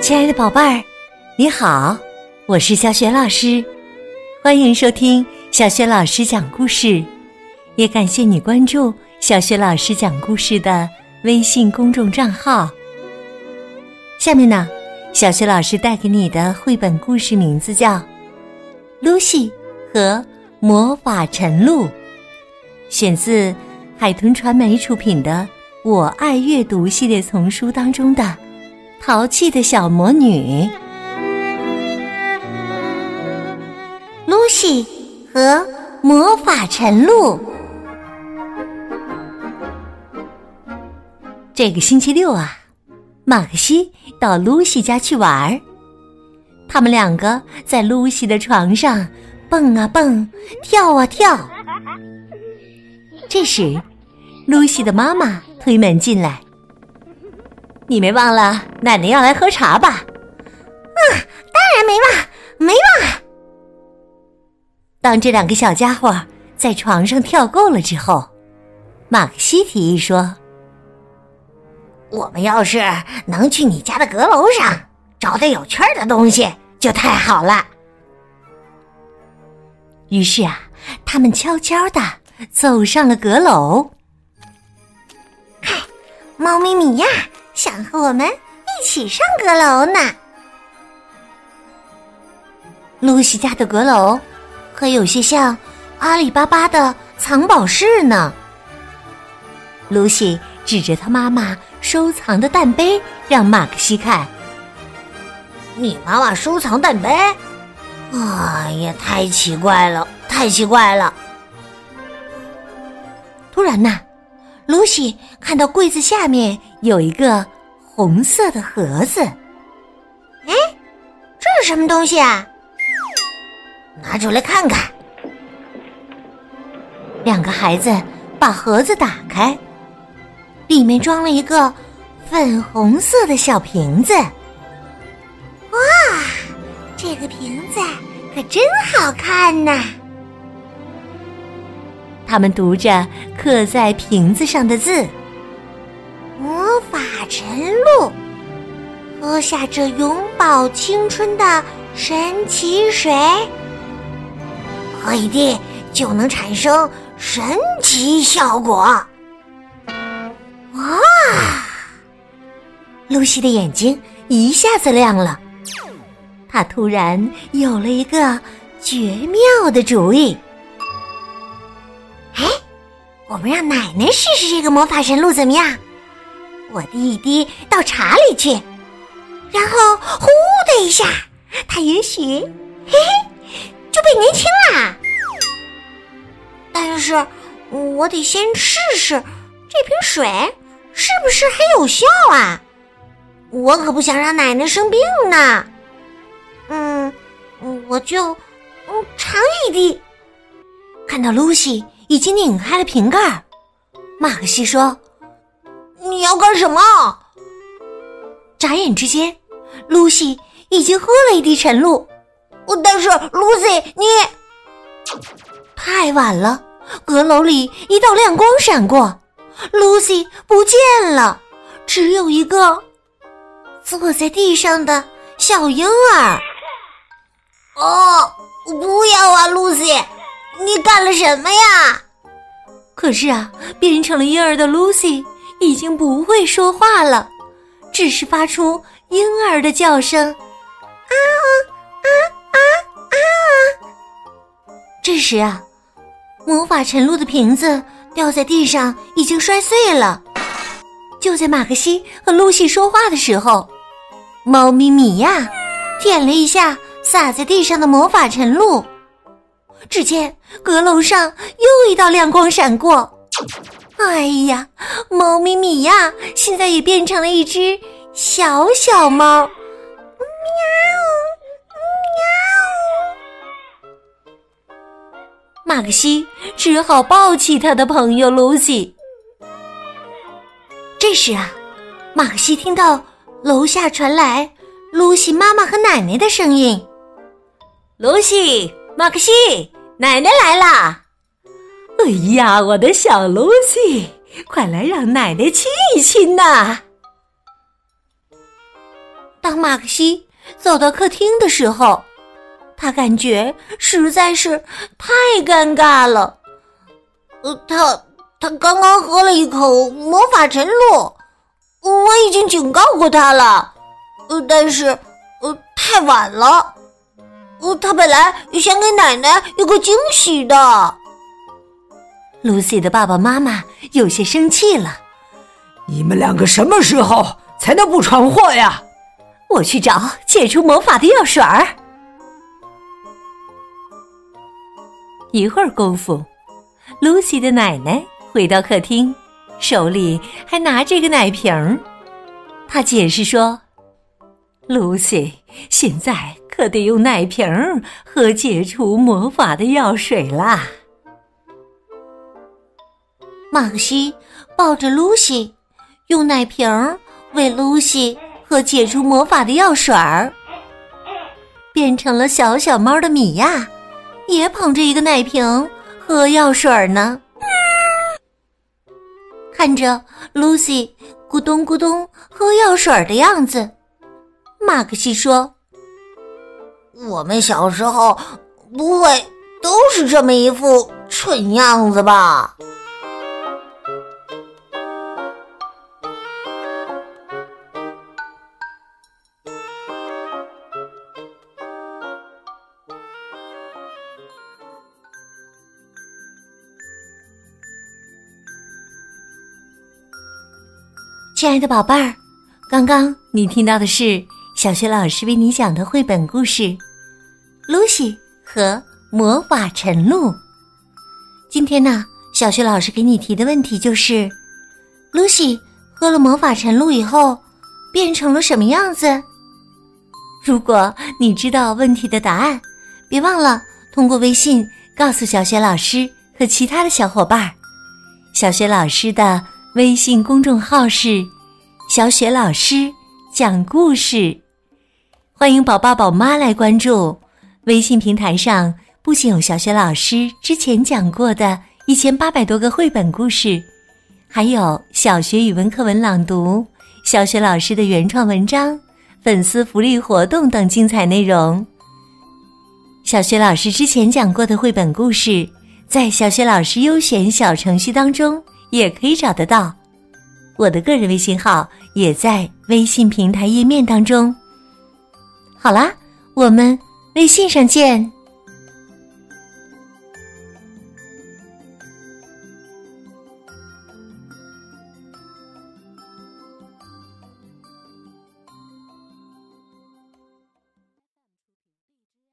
亲爱的宝贝儿，你好，我是小雪老师，欢迎收听小雪老师讲故事，也感谢你关注小雪老师讲故事的微信公众账号。下面呢，小雪老师带给你的绘本故事名字叫《露西和魔法晨露》，选自海豚传媒出品的《我爱阅读》系列丛书当中的。淘气的小魔女，露西和魔法晨露。这个星期六啊，马克西到露西家去玩儿。他们两个在露西的床上蹦啊蹦，跳啊跳。这时，露西的妈妈推门进来。你没忘了奶奶要来喝茶吧？啊，当然没忘，没忘。当这两个小家伙在床上跳够了之后，马克西提议说：“我们要是能去你家的阁楼上找点有趣的东西，就太好了。”于是啊，他们悄悄的走上了阁楼。猫咪米娅。想和我们一起上阁楼呢。露西家的阁楼可有些像阿里巴巴的藏宝室呢。露西指着他妈妈收藏的蛋杯，让马克西看：“你妈妈收藏蛋杯？哎呀，太奇怪了，太奇怪了！”突然呢。露西看到柜子下面有一个红色的盒子，哎，这是什么东西啊？拿出来看看。两个孩子把盒子打开，里面装了一个粉红色的小瓶子。哇，这个瓶子可真好看呐！他们读着刻在瓶子上的字：“魔法晨露，喝下这永葆青春的神奇水，喝一滴就能产生神奇效果。”哇！露西的眼睛一下子亮了，她突然有了一个绝妙的主意。我们让奶奶试试这个魔法神露怎么样？我滴一滴到茶里去，然后呼的一下，它也许嘿嘿就变年轻啦。但是我得先试试这瓶水是不是还有效啊！我可不想让奶奶生病呢。嗯，我就嗯尝一滴。看到露西。已经拧开了瓶盖，马克西说：“你要干什么？”眨眼之间，露西已经喝了一滴晨露。但是，露西，你太晚了。阁楼里一道亮光闪过，露西不见了，只有一个坐在地上的小婴儿。哦，不要啊，露西！你干了什么呀？可是啊，变成了婴儿的 Lucy 已经不会说话了，只是发出婴儿的叫声，啊啊啊啊！这时啊，魔法晨露的瓶子掉在地上，已经摔碎了。就在马克西和露西说话的时候，猫咪米娅舔了一下洒在地上的魔法晨露。只见阁楼上又一道亮光闪过，哎呀，猫咪米娅现在也变成了一只小小猫，喵喵。马克西只好抱起他的朋友露西。这时啊，马克西听到楼下传来露西妈妈和奶奶的声音：“露西。”马克西，奶奶来啦！哎呀，我的小露西，快来让奶奶亲一亲呐！当马克西走到客厅的时候，他感觉实在是太尴尬了。呃，他他刚刚喝了一口魔法晨露，我已经警告过他了，呃，但是呃太晚了。呃，他本来想给奶奶有个惊喜的。Lucy 的爸爸妈妈有些生气了：“你们两个什么时候才能不闯祸呀？”我去找解除魔法的药水儿。一会儿功夫，露西的奶奶回到客厅，手里还拿着一个奶瓶儿。她解释说：“露西，现在可得用奶瓶儿喝解除魔法的药水啦。”马克西抱着露西，用奶瓶儿喂露西。喝解除魔法的药水儿，变成了小小猫的米娅，也捧着一个奶瓶喝药水儿呢。看着露西咕咚咕咚喝药水儿的样子，马克西说：“我们小时候不会都是这么一副蠢样子吧？”亲爱的宝贝儿，刚刚你听到的是小学老师为你讲的绘本故事《露西和魔法晨露》。今天呢，小学老师给你提的问题就是：露西喝了魔法晨露以后变成了什么样子？如果你知道问题的答案，别忘了通过微信告诉小雪老师和其他的小伙伴。小雪老师的。微信公众号是“小雪老师讲故事”，欢迎宝爸宝妈来关注。微信平台上不仅有小雪老师之前讲过的一千八百多个绘本故事，还有小学语文课文朗读、小雪老师的原创文章、粉丝福利活动等精彩内容。小雪老师之前讲过的绘本故事，在小雪老师优选小程序当中。也可以找得到，我的个人微信号也在微信平台页面当中。好啦，我们微信上见。